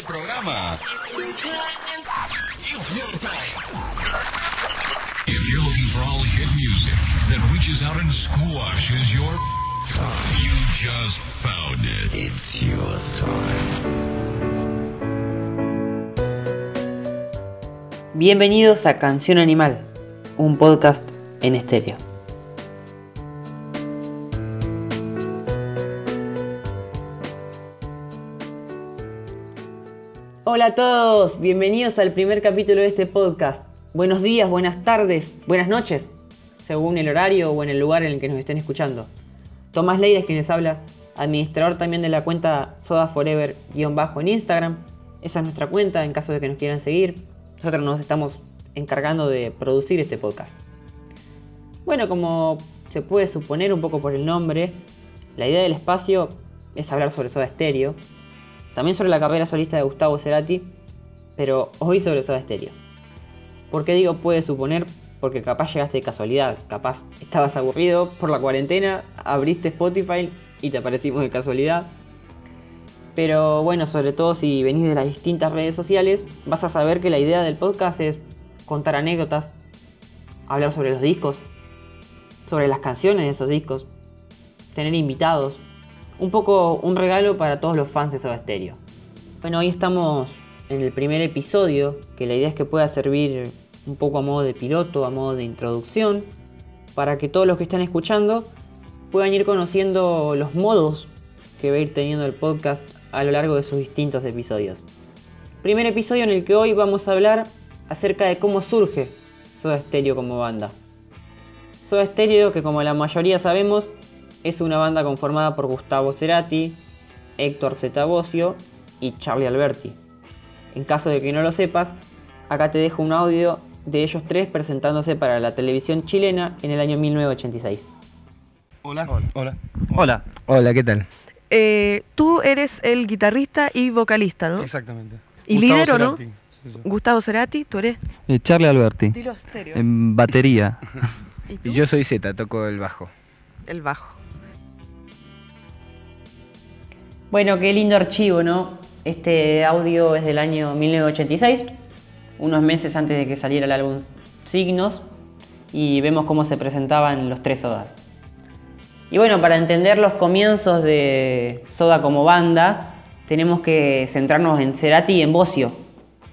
este programa. If you're looking for all hit music that reaches out and squashes your... You just found it. It's your time. Bienvenidos a Canción Animal, un podcast en estéreo. Hola a todos, bienvenidos al primer capítulo de este podcast. Buenos días, buenas tardes, buenas noches, según el horario o en el lugar en el que nos estén escuchando. Tomás Leira es quien les habla, administrador también de la cuenta Soda Forever-bajo en Instagram. Esa es nuestra cuenta en caso de que nos quieran seguir. Nosotros nos estamos encargando de producir este podcast. Bueno, como se puede suponer un poco por el nombre, la idea del espacio es hablar sobre Soda Stereo, también sobre la carrera solista de Gustavo Cerati, pero hoy sobre Soda Stereo. ¿Por qué digo puede suponer? Porque capaz llegaste de casualidad, capaz estabas aburrido por la cuarentena, abriste Spotify y te aparecimos de casualidad. Pero bueno, sobre todo si venís de las distintas redes sociales, vas a saber que la idea del podcast es contar anécdotas, hablar sobre los discos, sobre las canciones de esos discos, tener invitados, un poco un regalo para todos los fans de Soda Stereo. Bueno, hoy estamos en el primer episodio, que la idea es que pueda servir un poco a modo de piloto, a modo de introducción, para que todos los que están escuchando puedan ir conociendo los modos que va a ir teniendo el podcast a lo largo de sus distintos episodios. Primer episodio en el que hoy vamos a hablar acerca de cómo surge Soda Stereo como banda. Soda Stereo, que como la mayoría sabemos, es una banda conformada por Gustavo Cerati, Héctor Zetabocio y Charlie Alberti. En caso de que no lo sepas, acá te dejo un audio de ellos tres presentándose para la televisión chilena en el año 1986. Hola. Hola. Hola. Hola, ¿qué tal? Eh, tú eres el guitarrista y vocalista, ¿no? Exactamente. ¿Y Gustavo líder o no? Cerati. Sí, sí. Gustavo Cerati, tú eres. Eh, Charlie Alberti, Dilo estéreo. en batería. ¿Y tú? Y yo soy Z, toco el bajo. El bajo. Bueno, qué lindo archivo, ¿no? Este audio es del año 1986, unos meses antes de que saliera el álbum Signos, y vemos cómo se presentaban los tres Sodas. Y bueno, para entender los comienzos de Soda como banda, tenemos que centrarnos en Cerati y en Bocio,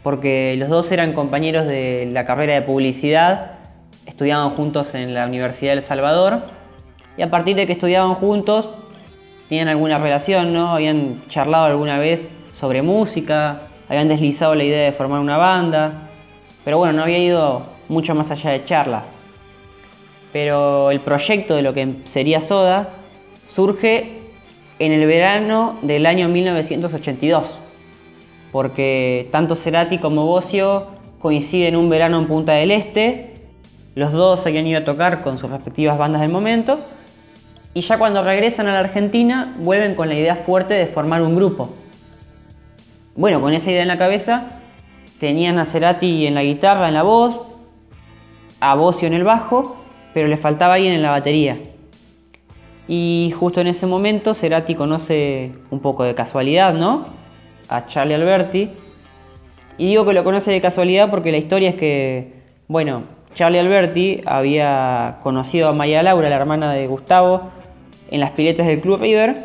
porque los dos eran compañeros de la carrera de publicidad, estudiaban juntos en la Universidad del Salvador, y a partir de que estudiaban juntos, tenían alguna relación, ¿no? Habían charlado alguna vez sobre música, habían deslizado la idea de formar una banda, pero bueno, no había ido mucho más allá de charlas. Pero el proyecto de lo que sería Soda surge en el verano del año 1982, porque tanto Cerati como Bocio coinciden un verano en Punta del Este, los dos habían ido a tocar con sus respectivas bandas del momento, y ya cuando regresan a la Argentina vuelven con la idea fuerte de formar un grupo. Bueno, con esa idea en la cabeza tenían a Cerati en la guitarra, en la voz, a Bocio en el bajo, pero le faltaba alguien en la batería. Y justo en ese momento Cerati conoce un poco de casualidad, ¿no? A Charlie Alberti. Y digo que lo conoce de casualidad porque la historia es que, bueno, Charlie Alberti había conocido a María Laura, la hermana de Gustavo, en las piletas del Club River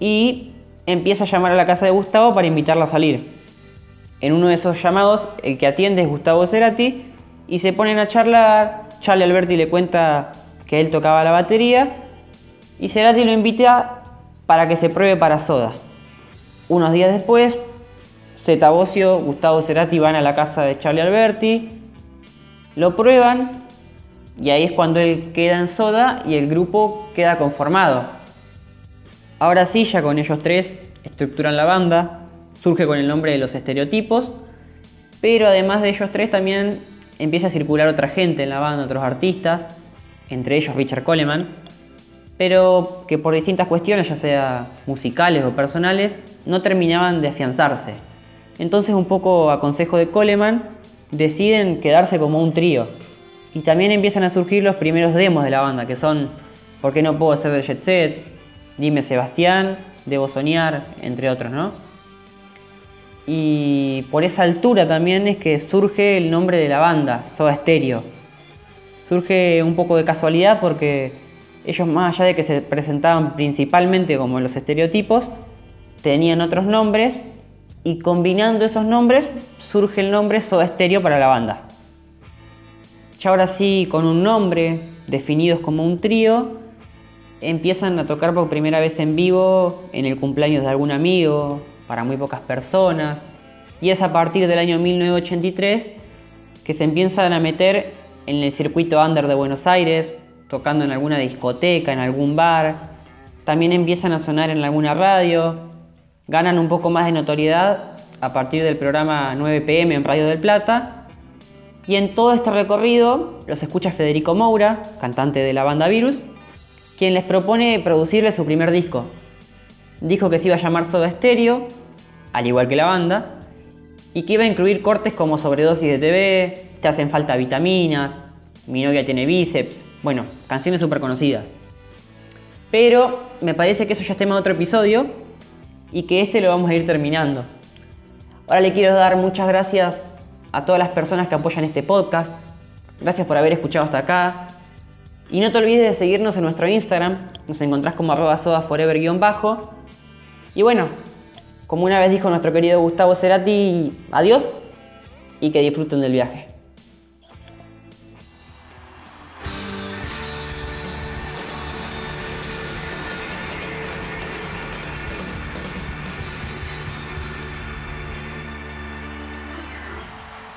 y empieza a llamar a la casa de Gustavo para invitarla a salir. En uno de esos llamados, el que atiende es Gustavo Cerati y se ponen a charlar. Charlie Alberti le cuenta que él tocaba la batería y Cerati lo invita para que se pruebe para Soda. Unos días después, Zeta Bocio, Gustavo Cerati van a la casa de Charlie Alberti, lo prueban y ahí es cuando él queda en Soda y el grupo queda conformado. Ahora sí, ya con ellos tres estructuran la banda, surge con el nombre de los estereotipos, pero además de ellos tres también empieza a circular otra gente en la banda, otros artistas, entre ellos Richard Coleman, pero que por distintas cuestiones, ya sea musicales o personales, no terminaban de afianzarse. Entonces, un poco a consejo de Coleman, deciden quedarse como un trío. Y también empiezan a surgir los primeros demos de la banda, que son ¿Por qué no puedo ser de Jet Set? Dime Sebastián, Debo Soñar, entre otros, ¿no? y por esa altura también es que surge el nombre de la banda, Soda Stereo. Surge un poco de casualidad porque ellos más allá de que se presentaban principalmente como los estereotipos, tenían otros nombres y combinando esos nombres surge el nombre Soda Stereo para la banda. Ya ahora sí, con un nombre, definidos como un trío, empiezan a tocar por primera vez en vivo en el cumpleaños de algún amigo, para muy pocas personas, y es a partir del año 1983 que se empiezan a meter en el circuito under de Buenos Aires, tocando en alguna discoteca, en algún bar, también empiezan a sonar en alguna radio, ganan un poco más de notoriedad a partir del programa 9pm en Radio del Plata, y en todo este recorrido los escucha Federico Moura, cantante de la banda Virus, quien les propone producirle su primer disco. Dijo que se iba a llamar Soda Stereo, al igual que la banda, y que iba a incluir cortes como sobredosis de TV, Te hacen falta vitaminas, Mi novia tiene bíceps, bueno, canciones súper conocidas. Pero me parece que eso ya es tema de otro episodio y que este lo vamos a ir terminando. Ahora le quiero dar muchas gracias a todas las personas que apoyan este podcast. Gracias por haber escuchado hasta acá. Y no te olvides de seguirnos en nuestro Instagram. Nos encontrás como arroba sodaforever-bajo. Y bueno, como una vez dijo nuestro querido Gustavo Cerati, adiós y que disfruten del viaje.